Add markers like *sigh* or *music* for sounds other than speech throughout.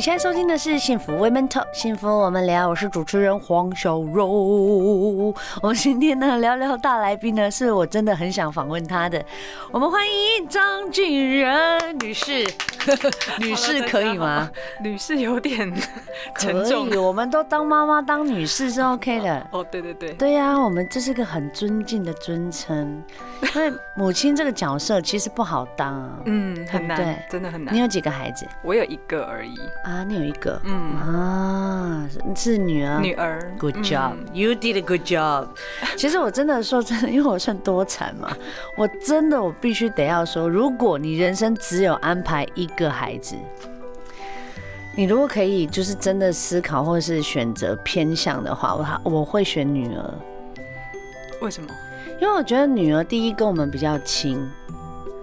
你现在收听的是《幸福 Women Talk》，幸福我们聊。我是主持人黄小柔。我们今天呢，聊聊大来宾呢，是我真的很想访问他的。我们欢迎张俊仁女士。*laughs* 女士可以吗？女士 *laughs* 有点沉重。可以，我们都当妈妈、当女士是 OK 的。哦，对对对，对呀，我们这是个很尊敬的尊称，因为母亲这个角色其实不好当啊。嗯，很难，真的很难。你有几个孩子？我有一个而已。啊，你有一个？嗯啊，是女儿。女儿。Good job, you did a good job。*laughs* 其实我真的说真的，因为我算多产嘛，*laughs* 我真的我必须得要说，如果你人生只有安排一个孩子，你如果可以，就是真的思考或者是选择偏向的话，我我会选女儿。为什么？因为我觉得女儿第一跟我们比较亲，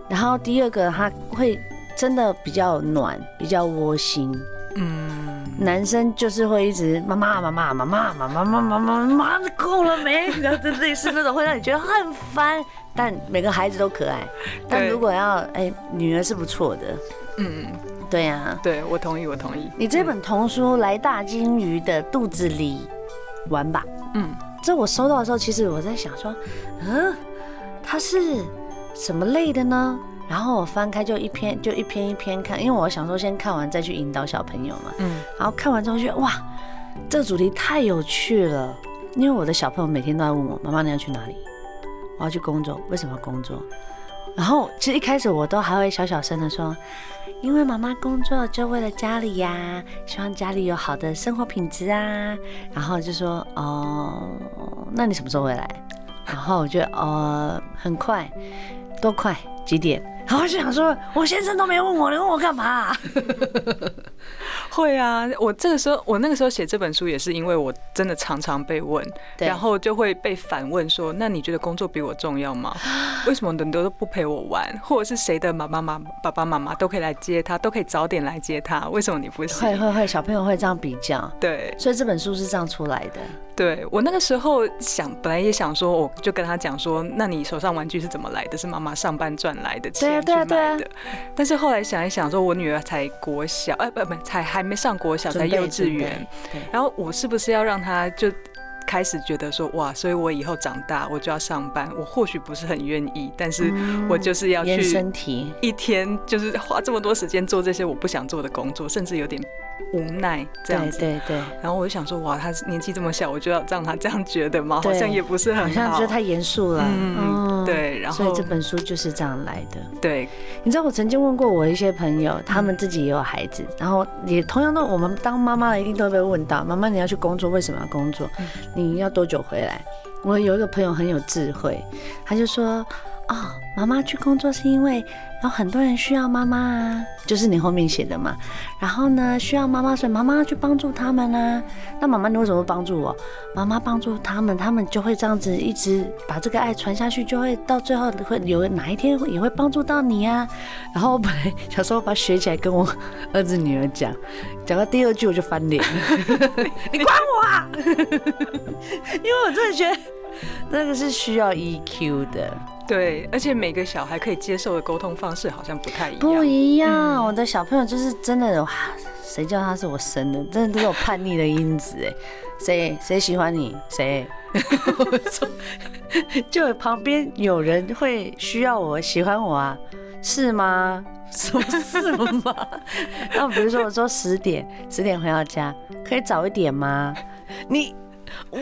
然后第二个她会真的比较暖，比较窝心。嗯，男生就是会一直妈妈妈妈妈妈妈妈妈妈妈妈够了没？然后就类似那种会让你觉得很烦。但每个孩子都可爱，但如果要哎、女儿是不错的。嗯，对呀、啊，对我同意，我同意。你这本童书《来大鲸鱼的肚子里玩吧》，嗯，这我收到的时候，其实我在想说，嗯，它是什么类的呢？然后我翻开就一篇，就一篇一篇看，因为我想说先看完再去引导小朋友嘛。嗯，然后看完之后觉得哇，这个主题太有趣了，因为我的小朋友每天都在问我，妈妈你要去哪里？我要去工作，为什么要工作？然后其实一开始我都还会小小声的说，因为妈妈工作就为了家里呀，希望家里有好的生活品质啊。然后就说哦，那你什么时候回来？然后我觉得呃很快，多快？几点？然后就想说，我先生都没问我，你问我干嘛啊？*laughs* 会啊，我这个时候，我那个时候写这本书也是因为我真的常常被问，然后就会被反问说：“那你觉得工作比我重要吗？*gasps* 为什么很多都不陪我玩？或者是谁的妈妈妈爸爸妈妈都可以来接他，都可以早点来接他，为什么你不行？”会会会，小朋友会这样比较，对，所以这本书是这样出来的。对，我那个时候想，本来也想说，我就跟他讲说：“那你手上玩具是怎么来的？是妈妈上班赚来的钱去买的。”对啊，对啊。但是后来想一想，说我女儿才国小，哎，不不，才还没上国小，才幼稚园。然后我是不是要让她就开始觉得说，哇，所以我以后长大我就要上班。我或许不是很愿意，但是我就是要去身体一天就是花这么多时间做这些我不想做的工作，甚至有点。无奈这样子，对对对。然后我就想说，哇，他年纪这么小，我就要让他这样觉得吗？好像也不是很好，好像觉得太严肃了。嗯，对。然后，所以这本书就是这样来的。对，你知道我曾经问过我一些朋友，他们自己也有孩子，然后也同样的，我们当妈妈的一定都会被问到：妈妈，你要去工作，为什么要工作？你要多久回来？我有一个朋友很有智慧，他就说。哦，妈妈去工作是因为有很多人需要妈妈啊，就是你后面写的嘛。然后呢，需要妈妈，所以妈妈去帮助他们啊。那妈妈你为什么会帮助我？妈妈帮助他们，他们就会这样子一直把这个爱传下去，就会到最后会有哪一天也会帮助到你啊。然后我本来小时候把它学起来跟我儿子女儿讲，讲到第二句我就翻脸，*laughs* 你管我啊！*laughs* 因为我真的觉得那个是需要 EQ 的。对，而且每个小孩可以接受的沟通方式好像不太一样。不一样，嗯、我的小朋友就是真的，哇，谁叫他是我生的，真的都有叛逆的因子哎。谁谁喜欢你？谁？*laughs* 就旁边有人会需要我喜欢我啊？是吗？*laughs* 什么是吗？*laughs* 那比如说我说十点，十点回到家，可以早一点吗？你。我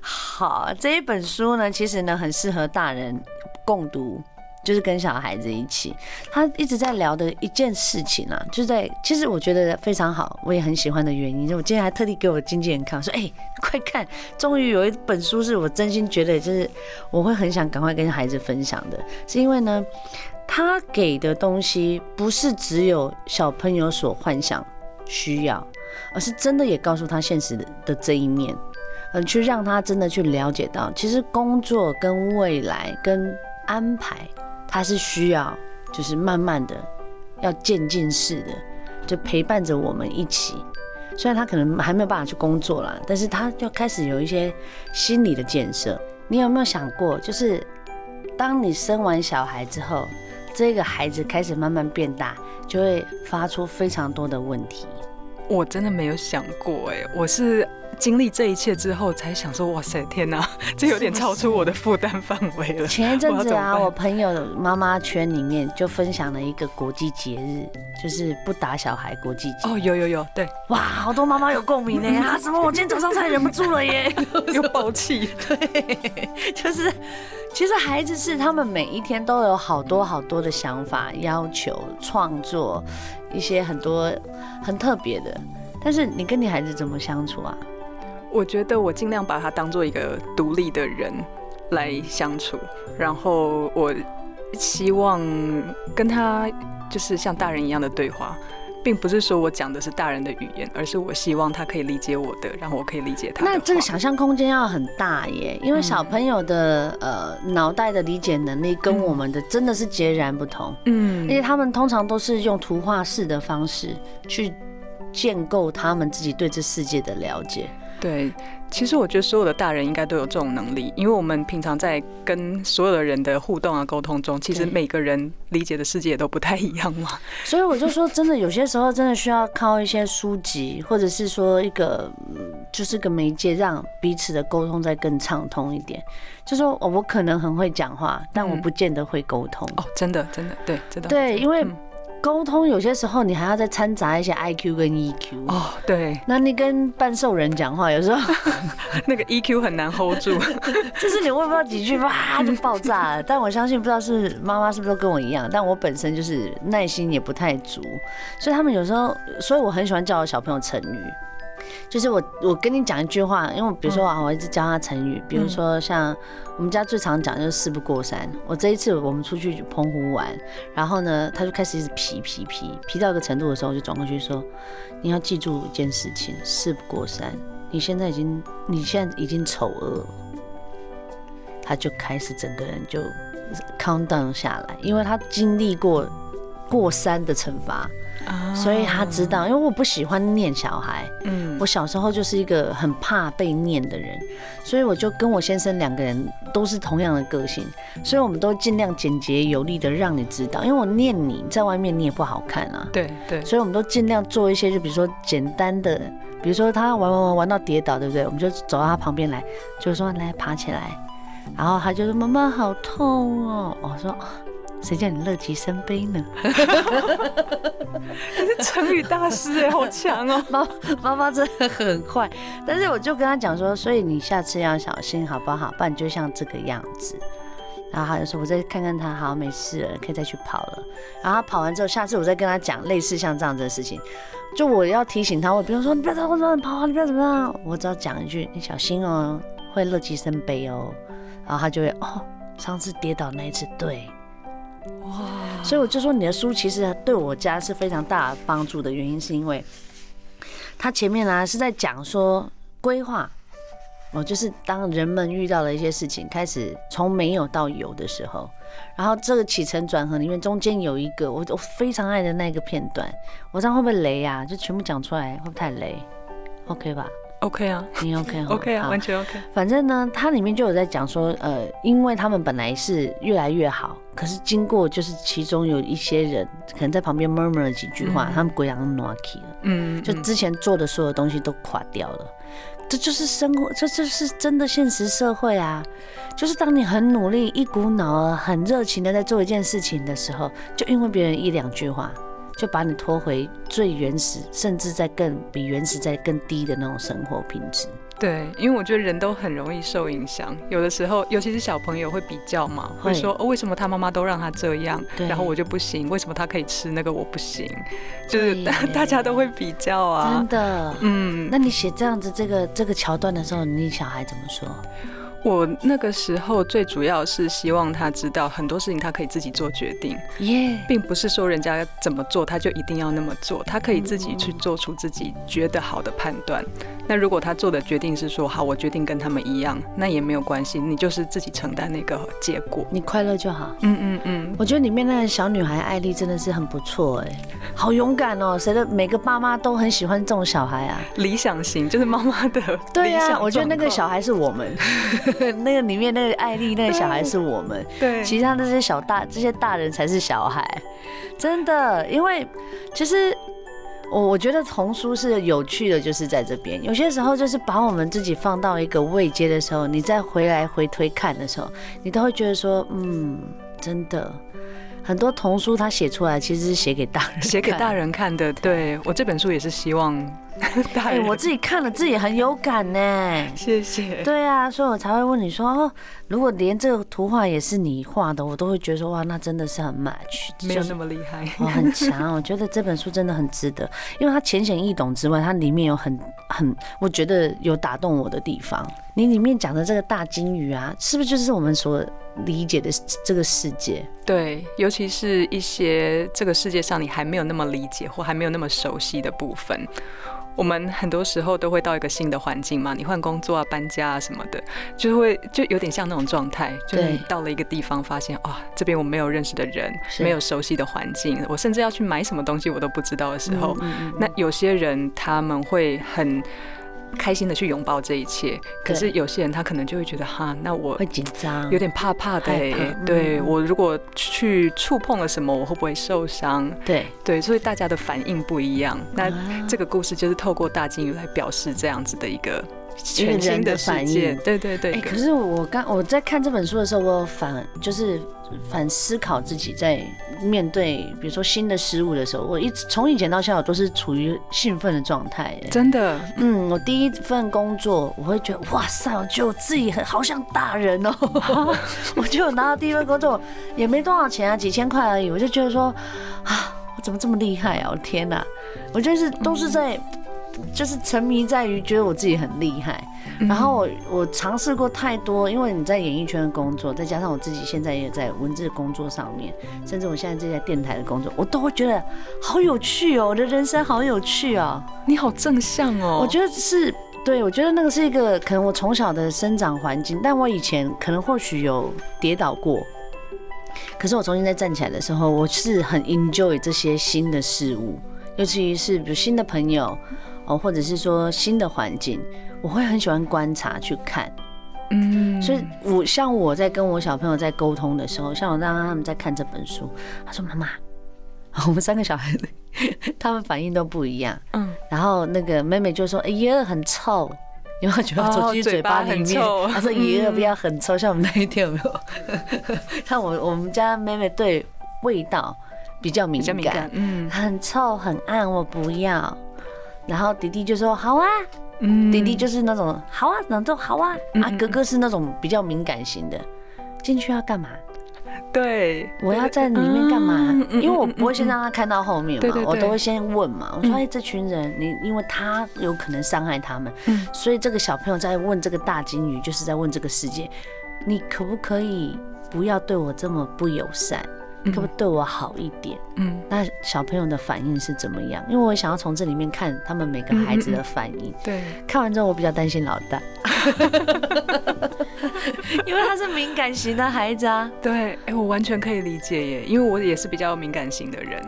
好，这一本书呢，其实呢很适合大人共读，就是跟小孩子一起。他一直在聊的一件事情啊，就在其实我觉得非常好，我也很喜欢的原因。就我今天还特地给我经纪人看，我说：“哎，快看，终于有一本书是我真心觉得就是我会很想赶快跟孩子分享的，是因为呢，他给的东西不是只有小朋友所幻想需要。”而是真的也告诉他现实的的这一面，嗯，去让他真的去了解到，其实工作跟未来跟安排，他是需要就是慢慢的要渐进式的，就陪伴着我们一起。虽然他可能还没有办法去工作啦，但是他就开始有一些心理的建设。你有没有想过，就是当你生完小孩之后，这个孩子开始慢慢变大，就会发出非常多的问题。我真的没有想过，哎，我是。经历这一切之后，才想说：“哇塞，天哪，*laughs* 这有点超出我的负担范围了。”前一阵子啊，我朋友妈妈圈里面就分享了一个国际节日，就是不打小孩国际节。哦，有有有，对，哇，好多妈妈有共鸣呢。*laughs* 啊，什么？我今天早上才忍不住了耶，*laughs* 又爆气。对，就是其实孩子是他们每一天都有好多好多的想法、要求、创作一些很多很特别的。但是你跟你孩子怎么相处啊？我觉得我尽量把他当做一个独立的人来相处，然后我希望跟他就是像大人一样的对话，并不是说我讲的是大人的语言，而是我希望他可以理解我的，然后我可以理解他。那这个想象空间要很大耶，因为小朋友的呃脑袋的理解能力跟我们的真的是截然不同，嗯，因为他们通常都是用图画式的方式去建构他们自己对这世界的了解。对，其实我觉得所有的大人应该都有这种能力，因为我们平常在跟所有的人的互动啊、沟通中，其实每个人理解的世界都不太一样嘛。*laughs* 所以我就说，真的有些时候真的需要靠一些书籍，或者是说一个就是个媒介，让彼此的沟通再更畅通一点。就说我可能很会讲话，但我不见得会沟通。哦，真的，真的，对，真的。对，因为。沟通有些时候你还要再掺杂一些 IQ 跟 EQ 哦，对。那你跟半兽人讲话，有时候 *laughs* 那个 EQ 很难 hold 住，*laughs* 就是你问不到几句，哇就爆炸了。*laughs* 但我相信，不知道是妈妈是不是都跟我一样，但我本身就是耐心也不太足，所以他们有时候，所以我很喜欢教我小朋友成语。就是我，我跟你讲一句话，因为比如说啊，我一直教他成语，比如说像我们家最常讲就是事不过三。我这一次我们出去澎湖玩，然后呢，他就开始一直皮皮皮皮到一个程度的时候，我就转过去说：“你要记住一件事情，事不过三。你现在已经，你现在已经丑恶了。”他就开始整个人就 calm down 下来，因为他经历过过三的惩罚。所以他知道，因为我不喜欢念小孩，嗯，我小时候就是一个很怕被念的人，所以我就跟我先生两个人都是同样的个性，所以我们都尽量简洁有力的让你知道，因为我念你在外面你也不好看啊，对对，所以我们都尽量做一些，就比如说简单的，比如说他玩玩玩玩到跌倒，对不对？我们就走到他旁边来，就是说来爬起来，然后他就说妈妈好痛哦，我说。谁叫你乐极生悲呢？*laughs* 你是成语大师哎，好强哦！妈妈妈真的很快，但是我就跟他讲说，所以你下次要小心好不好？不然就像这个样子。然后他就说，我再看看他，好，没事了，可以再去跑了。然后他跑完之后，下次我再跟他讲类似像这样子的事情，就我要提醒他，我比如说你不要在后面跑，你不要怎么样，我只要讲一句，你小心哦，会乐极生悲哦。然后他就会哦，上次跌倒那一次，对。哇！所以我就说，你的书其实对我家是非常大帮助的原因，是因为他前面呢是在讲说规划，哦，就是当人们遇到了一些事情，开始从没有到有的时候，然后这个起承转合里面中间有一个我我非常爱的那个片段，我这样会不会雷啊？就全部讲出来会不会太雷？OK 吧？OK 啊，你 OK 啊？*laughs* OK 啊，完全 OK。反正呢，它里面就有在讲说，呃，因为他们本来是越来越好，可是经过就是其中有一些人可能在旁边 murmur 了几句话，嗯、他们鬼狼 noki 了，嗯，就之前做的所有东西都垮掉了。这就是生活，这就是真的现实社会啊！就是当你很努力、一股脑儿、很热情的在做一件事情的时候，就因为别人一两句话。就把你拖回最原始，甚至在更比原始在更低的那种生活品质。对，因为我觉得人都很容易受影响，有的时候，尤其是小朋友会比较嘛，会说哦，为什么他妈妈都让他这样，然后我就不行？为什么他可以吃那个我不行？就是 *laughs* 大家都会比较啊。真的，嗯。那你写这样子这个这个桥段的时候，你小孩怎么说？我那个时候最主要是希望他知道很多事情他可以自己做决定，耶，并不是说人家怎么做他就一定要那么做，他可以自己去做出自己觉得好的判断。那如果他做的决定是说好，我决定跟他们一样，那也没有关系，你就是自己承担那个结果，你快乐就好。嗯嗯嗯，我觉得里面那个小女孩艾丽真的是很不错哎，*laughs* 好勇敢哦，谁的每个爸妈都很喜欢这种小孩啊，理想型就是妈妈的。对呀，我觉得那个小孩是我们。*laughs* *laughs* 那个里面那个艾丽那个小孩是我们，对，其他那些小大这些大人才是小孩，真的，因为其实我我觉得童书是有趣的，就是在这边，有些时候就是把我们自己放到一个位阶的时候，你再回来回推看的时候，你都会觉得说，嗯，真的。很多童书他写出来其实是写给大人，写给大人看的。对，我这本书也是希望 *laughs* 哎，我自己看了自己很有感呢。*laughs* 谢谢。对啊，所以我才会问你说，哦，如果连这个图画也是你画的，我都会觉得说，哇，那真的是很 match，没有那么厉害，我很强。我觉得这本书真的很值得，因为它浅显易懂之外，它里面有很很，我觉得有打动我的地方。你里面讲的这个大鲸鱼啊，是不是就是我们所理解的这个世界？对，尤其是一些这个世界上你还没有那么理解或还没有那么熟悉的部分。我们很多时候都会到一个新的环境嘛，你换工作啊、搬家啊什么的，就会就有点像那种状态，就是你到了一个地方，发现啊，这边我没有认识的人，没有熟悉的环境，我甚至要去买什么东西我都不知道的时候，那有些人他们会很。开心的去拥抱这一切，可是有些人他可能就会觉得哈，那我会紧张，有点怕怕的。对，我如果去触碰了什么，我会不会受伤？对对，所以大家的反应不一样。那这个故事就是透过大金鱼来表示这样子的一个全新的反应。对对对。可是我刚我在看这本书的时候，我反就是。反思考自己在面对，比如说新的事物的时候，我一直从以前到现在，我都是处于兴奋的状态。真的，嗯，我第一份工作，我会觉得哇塞，我觉得我自己很好像大人哦。*laughs* 我就拿到第一份工作，也没多少钱啊，几千块而已，我就觉得说啊，我怎么这么厉害啊？我天哪，我就是都是在。就是沉迷在于觉得我自己很厉害，然后我我尝试过太多，因为你在演艺圈的工作，再加上我自己现在也在文字工作上面，甚至我现在这在电台的工作，我都会觉得好有趣哦，我的人生好有趣哦。你好正向哦，我觉得是对，我觉得那个是一个可能我从小的生长环境，但我以前可能或许有跌倒过，可是我重新再站起来的时候，我是很 enjoy 这些新的事物，尤其是比如新的朋友。哦，或者是说新的环境，我会很喜欢观察去看，嗯，所以我像我在跟我小朋友在沟通的时候，像我让他们在看这本书，他说妈妈，我们三个小孩子，他们反应都不一样，嗯，然后那个妹妹就说，哎呀很臭，因为他觉得走进嘴巴里面，他说爷爷不要很臭，像我们那一天有没有？*laughs* 像我我们家妹妹对味道比较敏感，嗯，很臭很暗，我不要。然后弟弟就说好啊，嗯，弟弟就是那种好啊，那种好啊，啊，哥哥是那种比较敏感型的，进去要干嘛？对，我要在里面干嘛？因为我不会先让他看到后面嘛，我都会先问嘛。我说哎，这群人，你因为他有可能伤害他们，所以这个小朋友在问这个大金鱼，就是在问这个世界，你可不可以不要对我这么不友善？可不可以对我好一点？嗯，那小朋友的反应是怎么样？因为我想要从这里面看他们每个孩子的反应。对，看完之后我比较担心老大，*laughs* *laughs* 因为他是敏感型的孩子啊。对，哎，我完全可以理解耶，因为我也是比较敏感型的人。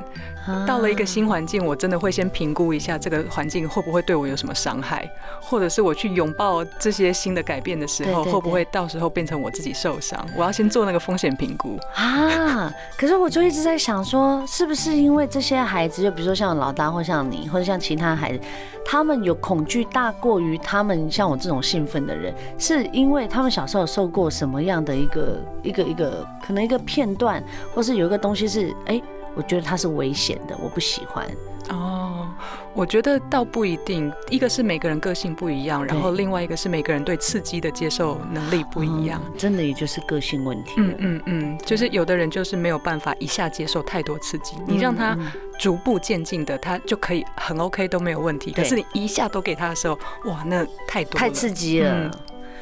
到了一个新环境，我真的会先评估一下这个环境会不会对我有什么伤害，或者是我去拥抱这些新的改变的时候，会不会到时候变成我自己受伤？我要先做那个风险评估 *laughs* 啊。可是我就一直在想说，是不是因为这些孩子，就比如说像老大，或像你，或者像其他孩子，他们有恐惧大过于他们像我这种兴奋的人，是因为他们小时候受过什么样的一个一个一个可能一个片段，或是有一个东西是哎。欸我觉得它是危险的，我不喜欢。哦，我觉得倒不一定，一个是每个人个性不一样，然后另外一个是每个人对刺激的接受能力不一样，嗯、真的也就是个性问题。嗯嗯嗯，就是有的人就是没有办法一下接受太多刺激，嗯、你让他逐步渐进的，他就可以很 OK 都没有问题。可是你一下都给他的时候，哇，那太多太刺激了。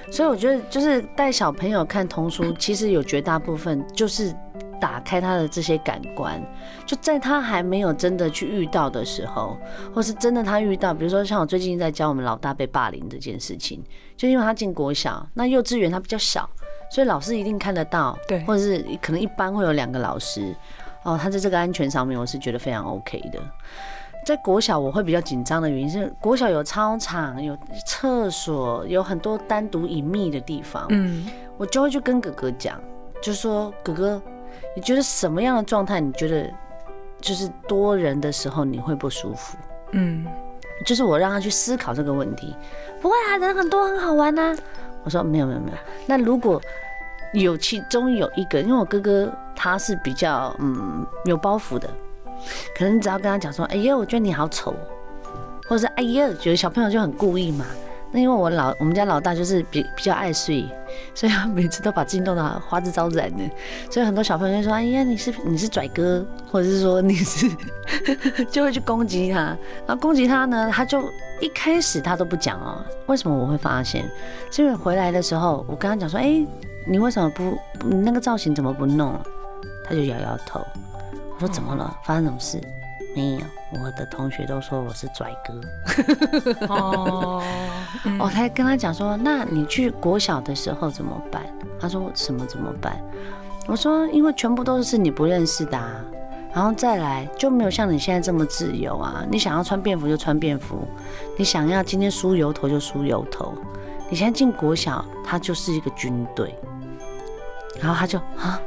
嗯所以我觉得就是带小朋友看童书，其实有绝大部分就是打开他的这些感官，就在他还没有真的去遇到的时候，或是真的他遇到，比如说像我最近在教我们老大被霸凌这件事情，就因为他进国小，那幼稚园他比较小，所以老师一定看得到，对，或者是可能一般会有两个老师，哦，他在这个安全上面，我是觉得非常 OK 的。在国小我会比较紧张的原因是，国小有操场、有厕所，有很多单独隐秘的地方。嗯，我就会去跟哥哥讲，就说哥哥，你觉得什么样的状态，你觉得就是多人的时候你会不舒服？嗯，就是我让他去思考这个问题。不会啊，人很多很好玩呐。我说没有没有没有。那如果有其中有一个，因为我哥哥他是比较嗯有包袱的。可能你只要跟他讲说，哎呀，我觉得你好丑，或者是哎呀，觉得小朋友就很故意嘛。那因为我老我们家老大就是比比较爱睡，所以他每次都把自己弄得花枝招展的。所以很多小朋友就说，哎呀，你是你是拽哥，或者是说你是，*laughs* 就会去攻击他。然后攻击他呢，他就一开始他都不讲哦。为什么我会发现？是因为回来的时候，我跟他讲说，哎，你为什么不你那个造型怎么不弄？他就摇摇头。我说怎么了？发生什么事？没有，我的同学都说我是拽哥。*laughs* 哦，我才跟他讲说，那你去国小的时候怎么办？他说什么怎么办？我说因为全部都是你不认识的啊，然后再来就没有像你现在这么自由啊。你想要穿便服就穿便服，你想要今天梳油头就梳油头。你现在进国小，他就是一个军队。然后他就啊。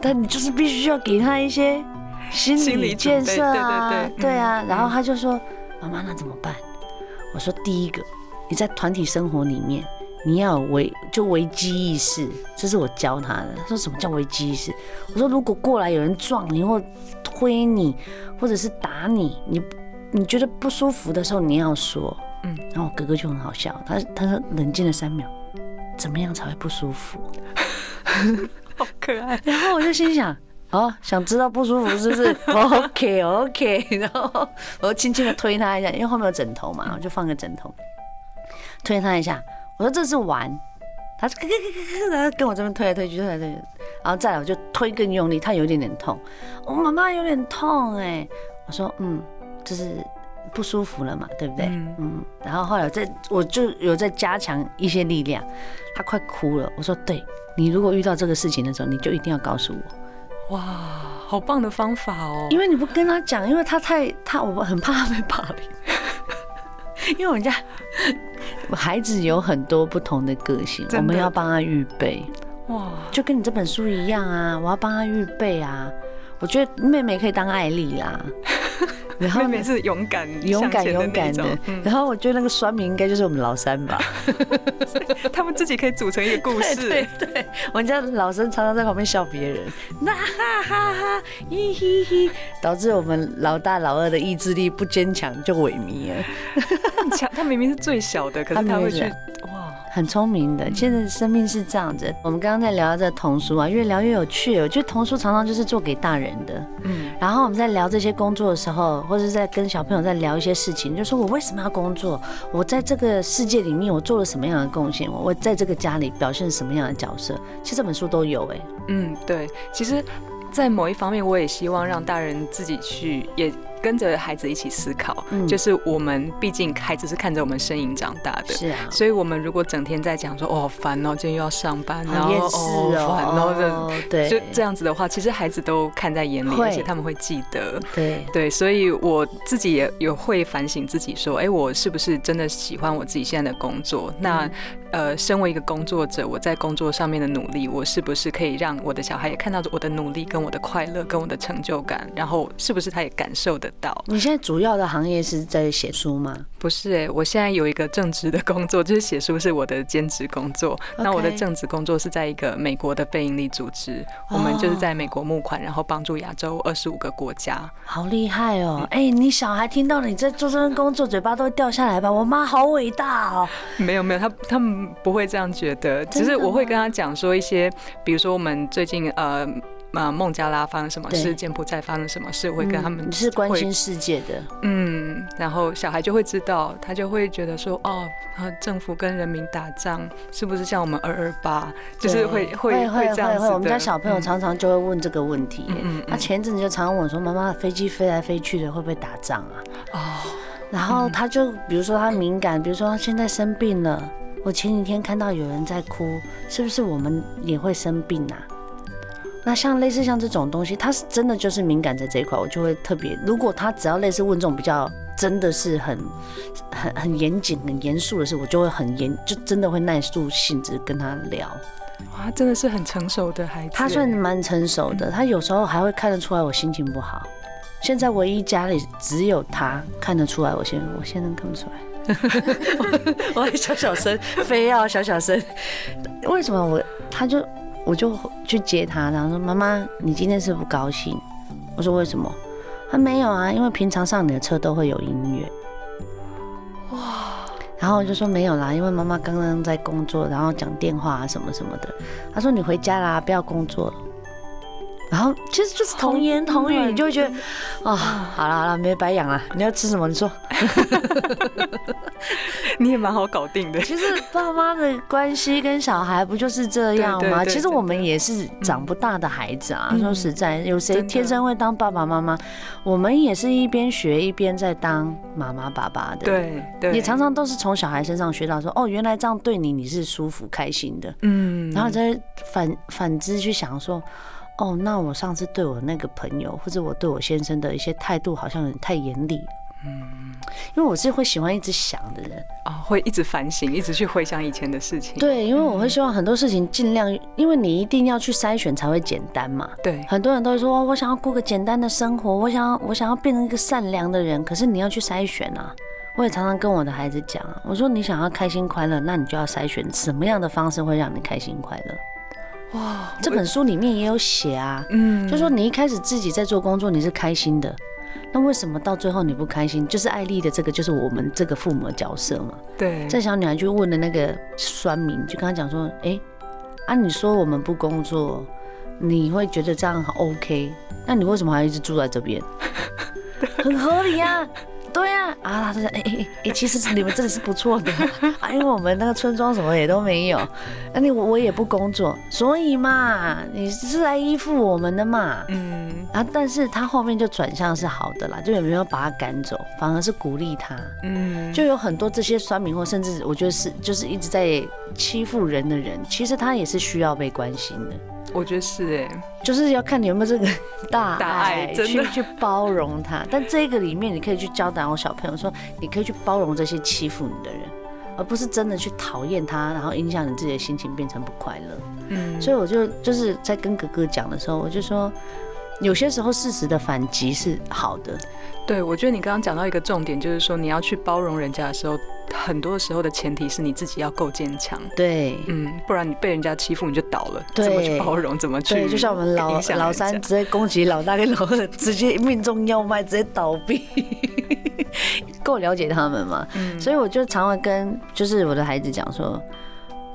但你就是必须要给他一些心理建设啊，对对对，对啊。然后他就说：“妈妈，那怎么办？”我说：“第一个，你在团体生活里面，你要有危就危机意识，这是我教他的。他说什么叫危机意识？我说如果过来有人撞你或推你，或者是打你，你你觉得不舒服的时候，你要说。嗯。然后我哥哥就很好笑，他他说冷静了三秒，怎么样才会不舒服？*laughs* 好可爱，然后我就心想，哦，想知道不舒服是不是？*laughs* OK OK，然后我就轻轻的推他一下，因为后面有枕头嘛，我就放个枕头，推他一下。我说这是玩，他咯咯咯咯，然后跟我这边推来推去，推来推去，然后再来我就推更用力，他有一点点痛。我妈妈有点痛哎，我说嗯，就是不舒服了嘛，对不对？嗯，嗯。然后后来在我就有在加强一些力量，他快哭了。我说对。你如果遇到这个事情的时候，你就一定要告诉我。哇，好棒的方法哦！因为你不跟他讲，因为他太他，我很怕他被霸凌。*laughs* 因为我们家孩子有很多不同的个性，我们要帮他预备。哇，就跟你这本书一样啊，我要帮他预备啊。我觉得妹妹可以当艾丽啦。然后妹妹是勇敢、勇敢、勇敢的。然后我觉得那个酸民应该就是我们老三吧，*laughs* 他们自己可以组成一个故事。*laughs* 对对，我们家老三常常在旁边笑别人，那哈哈哈，嘻嘻嘻，导致我们老大老二的意志力不坚强，就萎靡了。*laughs* 强，他明明是最小的，可是他会去。很聪明的，其实生命是这样子。我们刚刚在聊这童书啊，越聊越有趣。我觉得童书常常就是做给大人的。嗯。然后我们在聊这些工作的时候，或者在跟小朋友在聊一些事情，就说我为什么要工作？我在这个世界里面，我做了什么样的贡献？我在这个家里表现什么样的角色？其实这本书都有哎。嗯，对。其实，在某一方面，我也希望让大人自己去也。跟着孩子一起思考，嗯、就是我们毕竟孩子是看着我们身影长大的，是啊，所以我们如果整天在讲说哦烦哦，今天又要上班，然后哦烦哦，对，就这样子的话，其实孩子都看在眼里，而且他们会记得，对。对，所以我自己也有会反省自己说，哎，我是不是真的喜欢我自己现在的工作？那。呃，身为一个工作者，我在工作上面的努力，我是不是可以让我的小孩也看到我的努力，跟我的快乐，跟我的成就感？然后，是不是他也感受得到？你现在主要的行业是在写书吗？不是哎、欸，我现在有一个正职的工作，就是写书是我的兼职工作。那我的正职工作是在一个美国的非营利组织，我们就是在美国募款，然后帮助亚洲二十五个国家。好厉害哦！哎、欸，你小孩听到你在做这份工作，嘴巴都会掉下来吧？我妈好伟大哦！*laughs* 没有没有，他他们不会这样觉得，只是我会跟他讲说一些，比如说我们最近呃。呃孟加拉发生什么事，柬埔寨发生什么事，会跟他们、嗯、是关心世界的，嗯，然后小孩就会知道，他就会觉得说，哦，政府跟人民打仗，是不是像我们二二八，就是会会会这样子。我们家小朋友常常就会问这个问题，嗯，他前阵子就常常问我说，妈妈，飞机飞来飞去的会不会打仗啊？哦，然后他就比如说他敏感，比如说他现在生病了。我前几天看到有人在哭，是不是我们也会生病啊？那像类似像这种东西，他是真的就是敏感在这一块，我就会特别。如果他只要类似问这种比较真的是很很很严谨、很严肃的事，我就会很严，就真的会耐住性子跟他聊。哇，真的是很成熟的孩子。他算蛮成熟的，他有时候还会看得出来我心情不好。现在唯一家里只有他看得出来我现我现在看不出来。*laughs* 我还小小声，非要小小声。为什么我他就我就去接他，然后说妈妈，你今天是不高兴？我说为什么？他没有啊，因为平常上你的车都会有音乐。哇！然后我就说没有啦，因为妈妈刚刚在工作，然后讲电话啊什么什么的。他说你回家啦，不要工作了。然后其实就是童言童语，你就会觉得，哦，好了好了，没白养了。你要吃什么？你说，*laughs* 你也蛮好搞定的。其实爸妈的关系跟小孩不就是这样吗？其实我们也是长不大的孩子啊。说实在，有谁天生会当爸爸妈妈？我们也是一边学一边在当妈妈爸爸的。对对，也常常都是从小孩身上学到说，哦，原来这样对你你是舒服开心的。嗯，然后再反反之去想说。哦，那我上次对我那个朋友，或者我对我先生的一些态度，好像有点太严厉。嗯，因为我是会喜欢一直想的人啊，会一直反省，一直去回想以前的事情。对，因为我会希望很多事情尽量，因为你一定要去筛选才会简单嘛。对，很多人都会说，我想要过个简单的生活，我想要我想要变成一个善良的人，可是你要去筛选啊。我也常常跟我的孩子讲，我说你想要开心快乐，那你就要筛选什么样的方式会让你开心快乐。哇，这本书里面也有写啊，嗯，就说你一开始自己在做工作，你是开心的，那为什么到最后你不开心？就是艾丽的这个，就是我们这个父母的角色嘛。对，这小女孩就问了那个酸民，就跟他讲说，哎，啊，你说我们不工作，你会觉得这样很 OK？那你为什么还一直住在这边？*laughs* 很合理啊。对呀，啊，啊，他说，哎哎哎，其实你们真的是不错的啊，因为我们那个村庄什么也都没有，那你我也不工作，所以嘛，你是来依附我们的嘛，嗯，啊，但是他后面就转向是好的啦，就也没有把他赶走，反而是鼓励他，嗯，就有很多这些酸民或甚至我觉得是就是一直在欺负人的人，其实他也是需要被关心的。我觉得是哎，就是要看你有没有这个 *laughs* 大爱去去包容他。但这个里面，你可以去教导我小朋友说，你可以去包容这些欺负你的人，而不是真的去讨厌他，然后影响你自己的心情，变成不快乐。嗯，所以我就就是在跟哥哥讲的时候，我就说，有些时候适时的反击是好的。对，我觉得你刚刚讲到一个重点，就是说你要去包容人家的时候，很多时候的前提是你自己要够坚强。对，嗯，不然你被人家欺负你就倒了。对，怎么去包容？怎么去？对，就像我们老老三直接攻击老大跟老二，直接命中要脉，直接倒闭。*laughs* 够了解他们嘛？嗯，所以我就常会跟就是我的孩子讲说，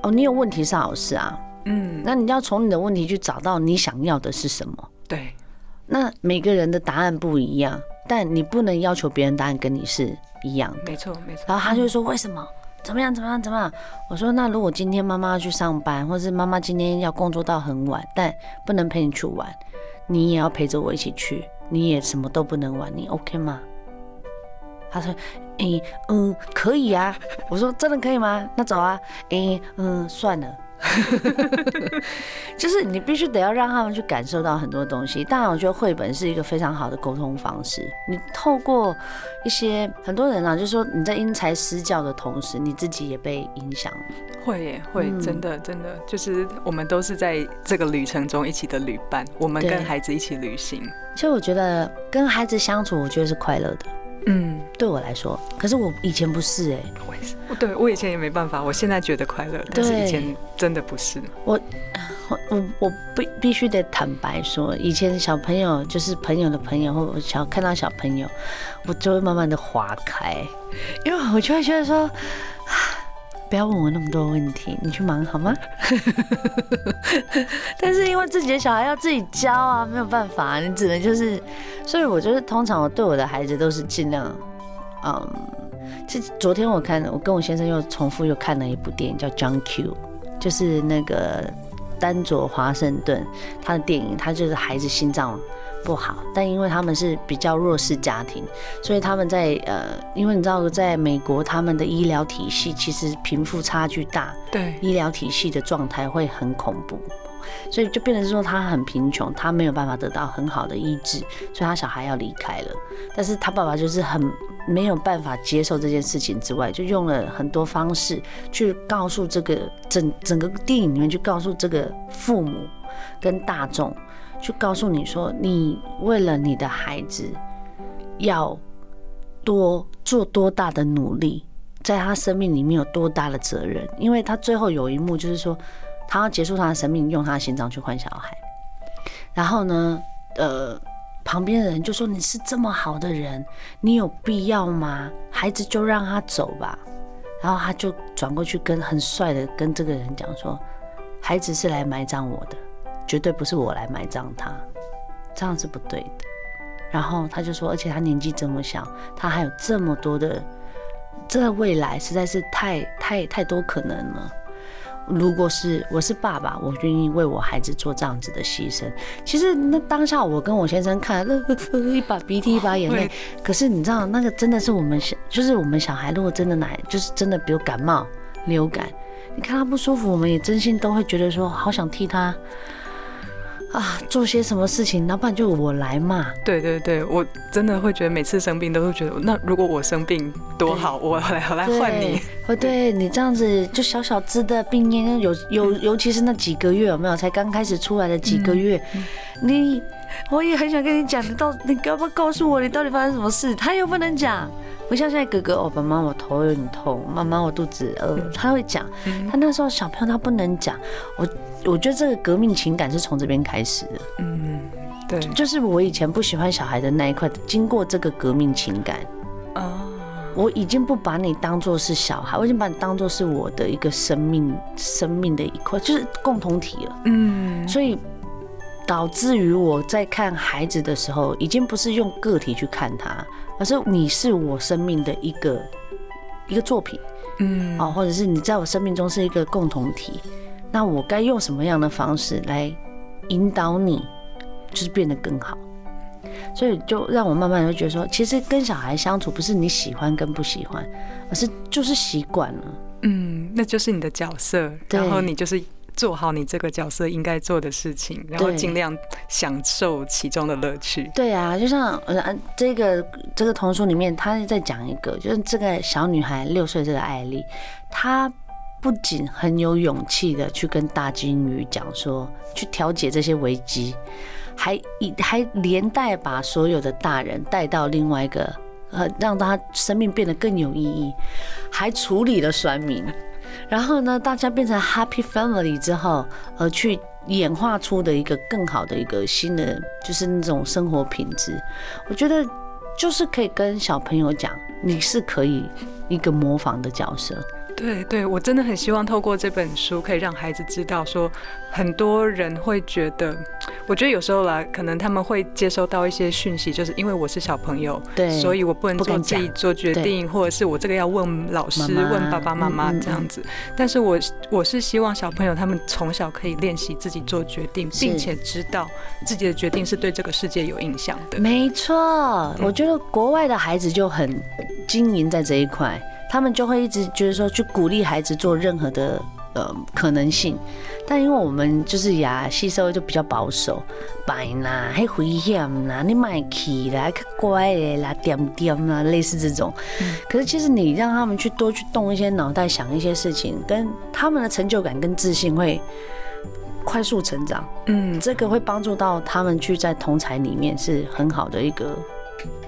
哦，你有问题是好事啊。嗯，那你要从你的问题去找到你想要的是什么。对，那每个人的答案不一样。但你不能要求别人答案跟你是一样的，没错没错。然后他就说为什么？怎么样怎么样怎么样？我说那如果今天妈妈要去上班，或是妈妈今天要工作到很晚，但不能陪你去玩，你也要陪着我一起去，你也什么都不能玩，你 OK 吗？他说，诶，嗯，可以啊。我说真的可以吗？那走啊。诶，嗯，算了。*laughs* 就是你必须得要让他们去感受到很多东西。当然，我觉得绘本是一个非常好的沟通方式。你透过一些很多人啊，就是说你在因材施教的同时，你自己也被影响。会耶，会，真的，真的，就是我们都是在这个旅程中一起的旅伴，我们跟孩子一起旅行。其实我觉得跟孩子相处，我觉得是快乐的。嗯，对我来说，可是我以前不是哎、欸，我也是，对我以前也没办法，我现在觉得快乐，但是以前真的不是。我，我，我必必须得坦白说，以前小朋友就是朋友的朋友，或我小看到小朋友，我就会慢慢的划开，因为我就会觉得说，*sighs* 不要问我那么多问题，你去忙好吗？*laughs* 但是因为自己的小孩要自己教啊，没有办法，你只能就是，所以我觉得通常我对我的孩子都是尽量，嗯，其实昨天我看，我跟我先生又重复又看了一部电影叫《John Q》，就是那个丹佐华盛顿他的电影，他就是孩子心脏。不好，但因为他们是比较弱势家庭，所以他们在呃，因为你知道，在美国他们的医疗体系其实贫富差距大，对，医疗体系的状态会很恐怖，所以就变成是说他很贫穷，他没有办法得到很好的医治，所以他小孩要离开了，但是他爸爸就是很没有办法接受这件事情之外，就用了很多方式去告诉这个整整个电影里面去告诉这个父母跟大众。去告诉你说，你为了你的孩子要多做多大的努力，在他生命里面有多大的责任？因为他最后有一幕就是说，他要结束他的生命，用他的心脏去换小孩。然后呢，呃，旁边的人就说：“你是这么好的人，你有必要吗？孩子就让他走吧。”然后他就转过去跟很帅的跟这个人讲说：“孩子是来埋葬我的。”绝对不是我来埋葬他，这样是不对的。然后他就说，而且他年纪这么小，他还有这么多的，这个未来实在是太太太多可能了。如果是我是爸爸，我愿意为我孩子做这样子的牺牲。其实那当下我跟我先生看，*laughs* 一把鼻涕一把眼泪。可是你知道，那个真的是我们小，就是我们小孩，如果真的来，就是真的，比如感冒、流感，你看他不舒服，我们也真心都会觉得说，好想替他。啊，做些什么事情，要不然就我来嘛。对对对，我真的会觉得每次生病都会觉得，那如果我生病多好，我来我来换你。哦，对你这样子就小小只的病因，有有尤其是那几个月有没有？才刚开始出来的几个月，嗯、你我也很想跟你讲，你到你要不要告诉我你到底发生什么事？他又不能讲，不像现在哥哥哦，爸妈我头有点痛，妈妈我肚子饿，他会讲。他那时候小朋友他不能讲，我。我觉得这个革命情感是从这边开始的。嗯，对，就是我以前不喜欢小孩的那一块，经过这个革命情感，啊，我已经不把你当做是小孩，我已经把你当做是我的一个生命，生命的一块，就是共同体了。嗯，所以导致于我在看孩子的时候，已经不是用个体去看他，而是你是我生命的一个一个作品。嗯，哦，或者是你在我生命中是一个共同体。那我该用什么样的方式来引导你，就是变得更好？所以就让我慢慢就觉得说，其实跟小孩相处不是你喜欢跟不喜欢，而是就是习惯了。嗯，那就是你的角色，然后你就是做好你这个角色应该做的事情，然后尽量享受其中的乐趣。对啊，就像呃这个这个童书里面，他在讲一个，就是这个小女孩六岁这个艾丽，她。不仅很有勇气的去跟大金鱼讲说，去调解这些危机，还一还连带把所有的大人带到另外一个，呃，让他生命变得更有意义，还处理了酸民，然后呢，大家变成 happy family 之后，而去演化出的一个更好的一个新的，就是那种生活品质，我觉得就是可以跟小朋友讲，你是可以一个模仿的角色。对对，我真的很希望透过这本书，可以让孩子知道说，很多人会觉得，我觉得有时候啦，可能他们会接收到一些讯息，就是因为我是小朋友，对，所以我不能做自己做决定，或者是我这个要问老师、妈妈问爸爸妈妈这样子。嗯嗯，但是我我是希望小朋友他们从小可以练习自己做决定，并且知道自己的决定是对这个世界有影响的。没错，我觉得国外的孩子就很经营在这一块。他们就会一直就是说去鼓励孩子做任何的呃可能性，但因为我们就是亚西社会就比较保守，白啦，还危险啦，你买起啦，可乖的啦，点点啦，类似这种。可是其实你让他们去多去动一些脑袋，想一些事情，跟他们的成就感跟自信会快速成长。嗯，这个会帮助到他们去在同侪里面是很好的一个。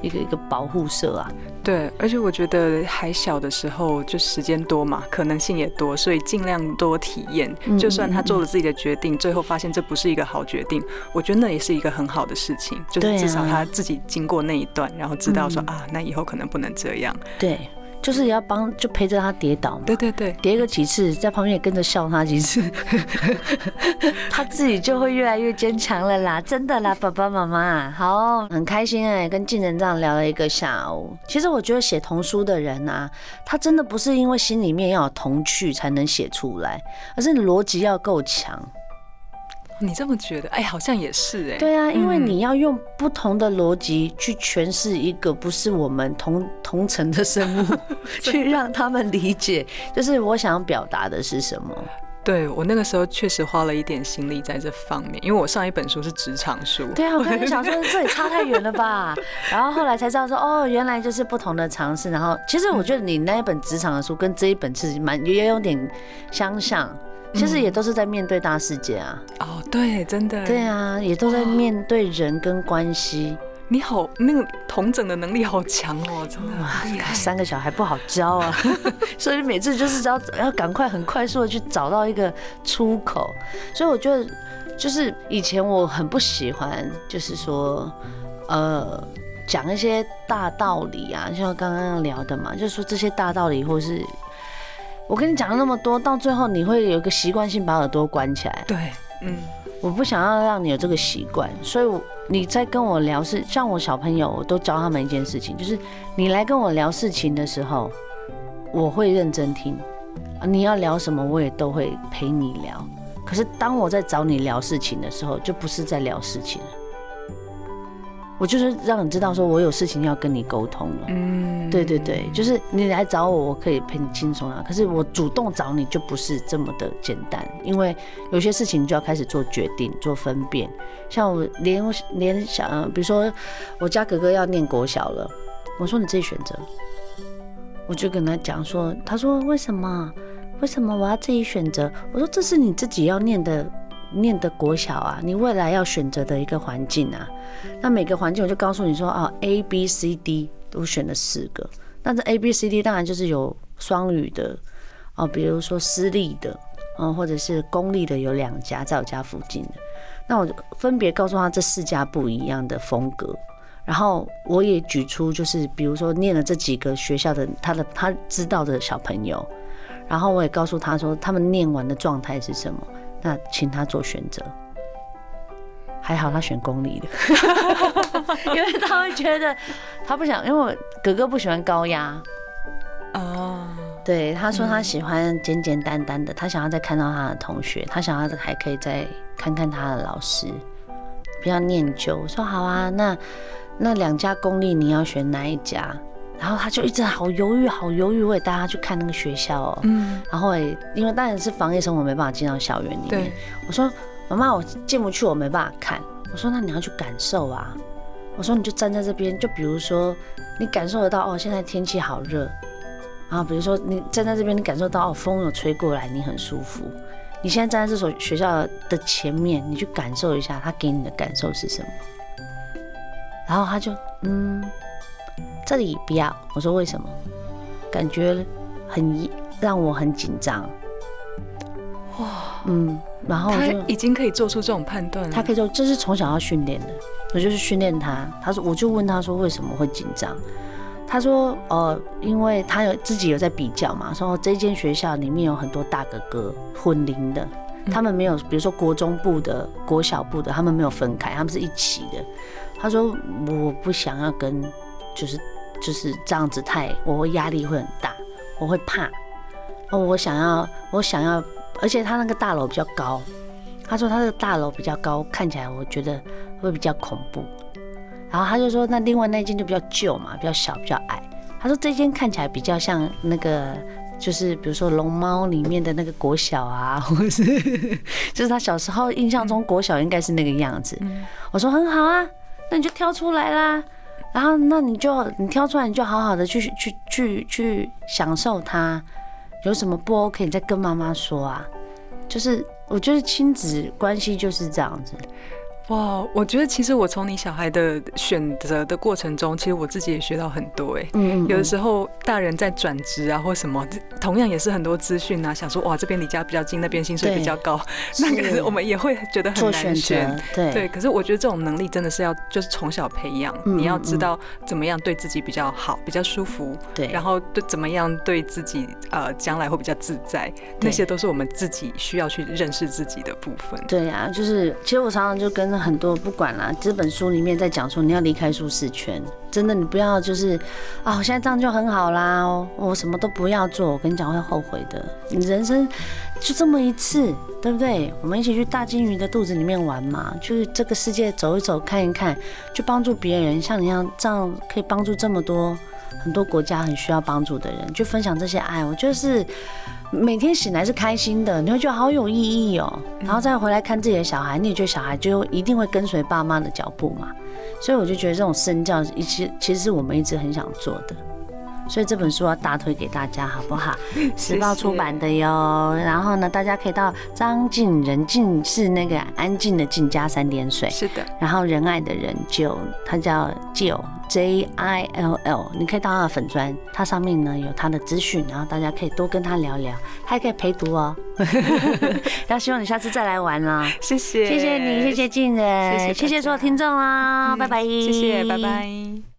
一个一个保护色啊，对，而且我觉得还小的时候就时间多嘛，可能性也多，所以尽量多体验。就算他做了自己的决定，最后发现这不是一个好决定，我觉得那也是一个很好的事情，就是至少他自己经过那一段，然后知道说啊，那以后可能不能这样。对。就是也要帮，就陪着他跌倒嘛。对对对，跌个几次，在旁边也跟着笑他几次，*laughs* 他自己就会越来越坚强了啦，真的啦，爸爸妈妈，好，很开心哎、欸，跟静人这样聊了一个下午。其实我觉得写童书的人啊，他真的不是因为心里面要有童趣才能写出来，而是你逻辑要够强。你这么觉得？哎，好像也是哎。对啊，因为你要用不同的逻辑去诠释一个不是我们同同层的生物，*laughs* *laughs* 去让他们理解，就是我想要表达的是什么。对，我那个时候确实花了一点心力在这方面，因为我上一本书是职场书。对啊，我刚才 *laughs* 想说这也差太远了吧，然后后来才知道说哦，原来就是不同的尝试。然后其实我觉得你那一本职场的书跟这一本其实蛮也有点相像。其实也都是在面对大世界啊！哦，对，真的，对啊，也都在面对人跟关系。你好，那个同整的能力好强哦，真的哇！三个小孩不好教啊，*laughs* 所以每次就是只要要赶快很快速的去找到一个出口。所以我觉得，就是以前我很不喜欢，就是说，呃，讲一些大道理啊，像刚刚聊的嘛，就是说这些大道理或是。我跟你讲了那么多，到最后你会有一个习惯性把耳朵关起来。对，嗯，我不想要让你有这个习惯，所以你在跟我聊事，像我小朋友，我都教他们一件事情，就是你来跟我聊事情的时候，我会认真听，你要聊什么，我也都会陪你聊。可是当我在找你聊事情的时候，就不是在聊事情了。我就是让你知道，说我有事情要跟你沟通了。嗯，对对对，就是你来找我，我可以陪你轻松啊。可是我主动找你就不是这么的简单，因为有些事情你就要开始做决定、做分辨。像我连连想，比如说我家哥哥要念国小了，我说你自己选择。我就跟他讲说，他说为什么？为什么我要自己选择？我说这是你自己要念的。念的国小啊，你未来要选择的一个环境啊，那每个环境我就告诉你说啊，A、B、C、D 都选了四个，那这 A、B、C、D 当然就是有双语的哦，比如说私立的，嗯，或者是公立的有两家在我家附近的，那我就分别告诉他这四家不一样的风格，然后我也举出就是比如说念了这几个学校的他的他知道的小朋友，然后我也告诉他说他们念完的状态是什么。那请他做选择，还好他选公立的，*laughs* 因为他会觉得他不想，因为我哥哥不喜欢高压哦。对，他说他喜欢简简单单的，他想要再看到他的同学，他想要还可以再看看他的老师，不要念旧。我说好啊，那那两家公立你要选哪一家？然后他就一直好犹豫，好犹豫。我也带他去看那个学校哦。嗯。然后也因为当然是防疫生活，没办法进到校园里面。对。我说妈妈，我进不去，我没办法看。我说那你要去感受啊。我说你就站在这边，就比如说你感受得到哦，现在天气好热。然后比如说你站在这边，你感受到哦，风有吹过来，你很舒服。你现在站在这所学校的前面，你去感受一下，他给你的感受是什么？然后他就嗯。这里不要，我说为什么？感觉很让我很紧张。哇，嗯，然后他已经可以做出这种判断了。他可以做，这是从小要训练的。我就是训练他。他说，我就问他说为什么会紧张？他说，呃，因为他有自己有在比较嘛，说这间学校里面有很多大哥哥混龄的，他们没有，比如说国中部的、国小部的，他们没有分开，他们是一起的。他说，我不想要跟，就是。就是这样子太，我会压力会很大，我会怕。哦，我想要，我想要，而且他那个大楼比较高。他说他这个大楼比较高，看起来我觉得会比较恐怖。然后他就说，那另外那间就比较旧嘛，比较小，比较矮。他说这间看起来比较像那个，就是比如说龙猫里面的那个国小啊，或者是就是他小时候印象中国小应该是那个样子。我说很好啊，那你就挑出来啦。啊，那你就你挑出来，你就好好的去去去去享受它。有什么不 OK，你再跟妈妈说啊。就是我觉得亲子关系就是这样子。哇，我觉得其实我从你小孩的选择的过程中，其实我自己也学到很多哎。嗯，嗯，有的时候大人在转职啊或什么，同样也是很多资讯啊，想说哇这边离家比较近，那边薪水比较高，*laughs* 那个我们也会觉得很难选。对对，可是我觉得这种能力真的是要就是从小培养，你要知道怎么样对自己比较好，比较舒服。对，然后对怎么样对自己呃将来会比较自在，那些都是我们自己需要去认识自己的部分。对呀，就是其实我常常就跟。很多不管啦，这本书里面在讲说，你要离开舒适圈，真的，你不要就是啊，我现在这样就很好啦，我什么都不要做，我跟你讲会后悔的。你人生就这么一次，对不对？我们一起去大鲸鱼的肚子里面玩嘛，去这个世界走一走，看一看，去帮助别人，像你一样这样可以帮助这么多很多国家很需要帮助的人，去分享这些爱，我就是。每天醒来是开心的，你会觉得好有意义哦。然后再回来看自己的小孩，你也觉得小孩就一定会跟随爸妈的脚步嘛。所以我就觉得这种身教，其实其实是我们一直很想做的。所以这本书要大推给大家，好不好？*laughs* 时报出版的哟。然后呢，大家可以到张静仁静是那个安静的静加三点水，是的。然后仁爱的人就，他叫 Jill J I L L，你可以到他的粉砖，他上面呢有他的资讯，然后大家可以多跟他聊聊，他还可以陪读哦。*laughs* 然后希望你下次再来玩啦，谢谢，谢谢你，谢谢静仁，谢谢，谢谢所有听众啦，拜拜，谢谢，拜拜。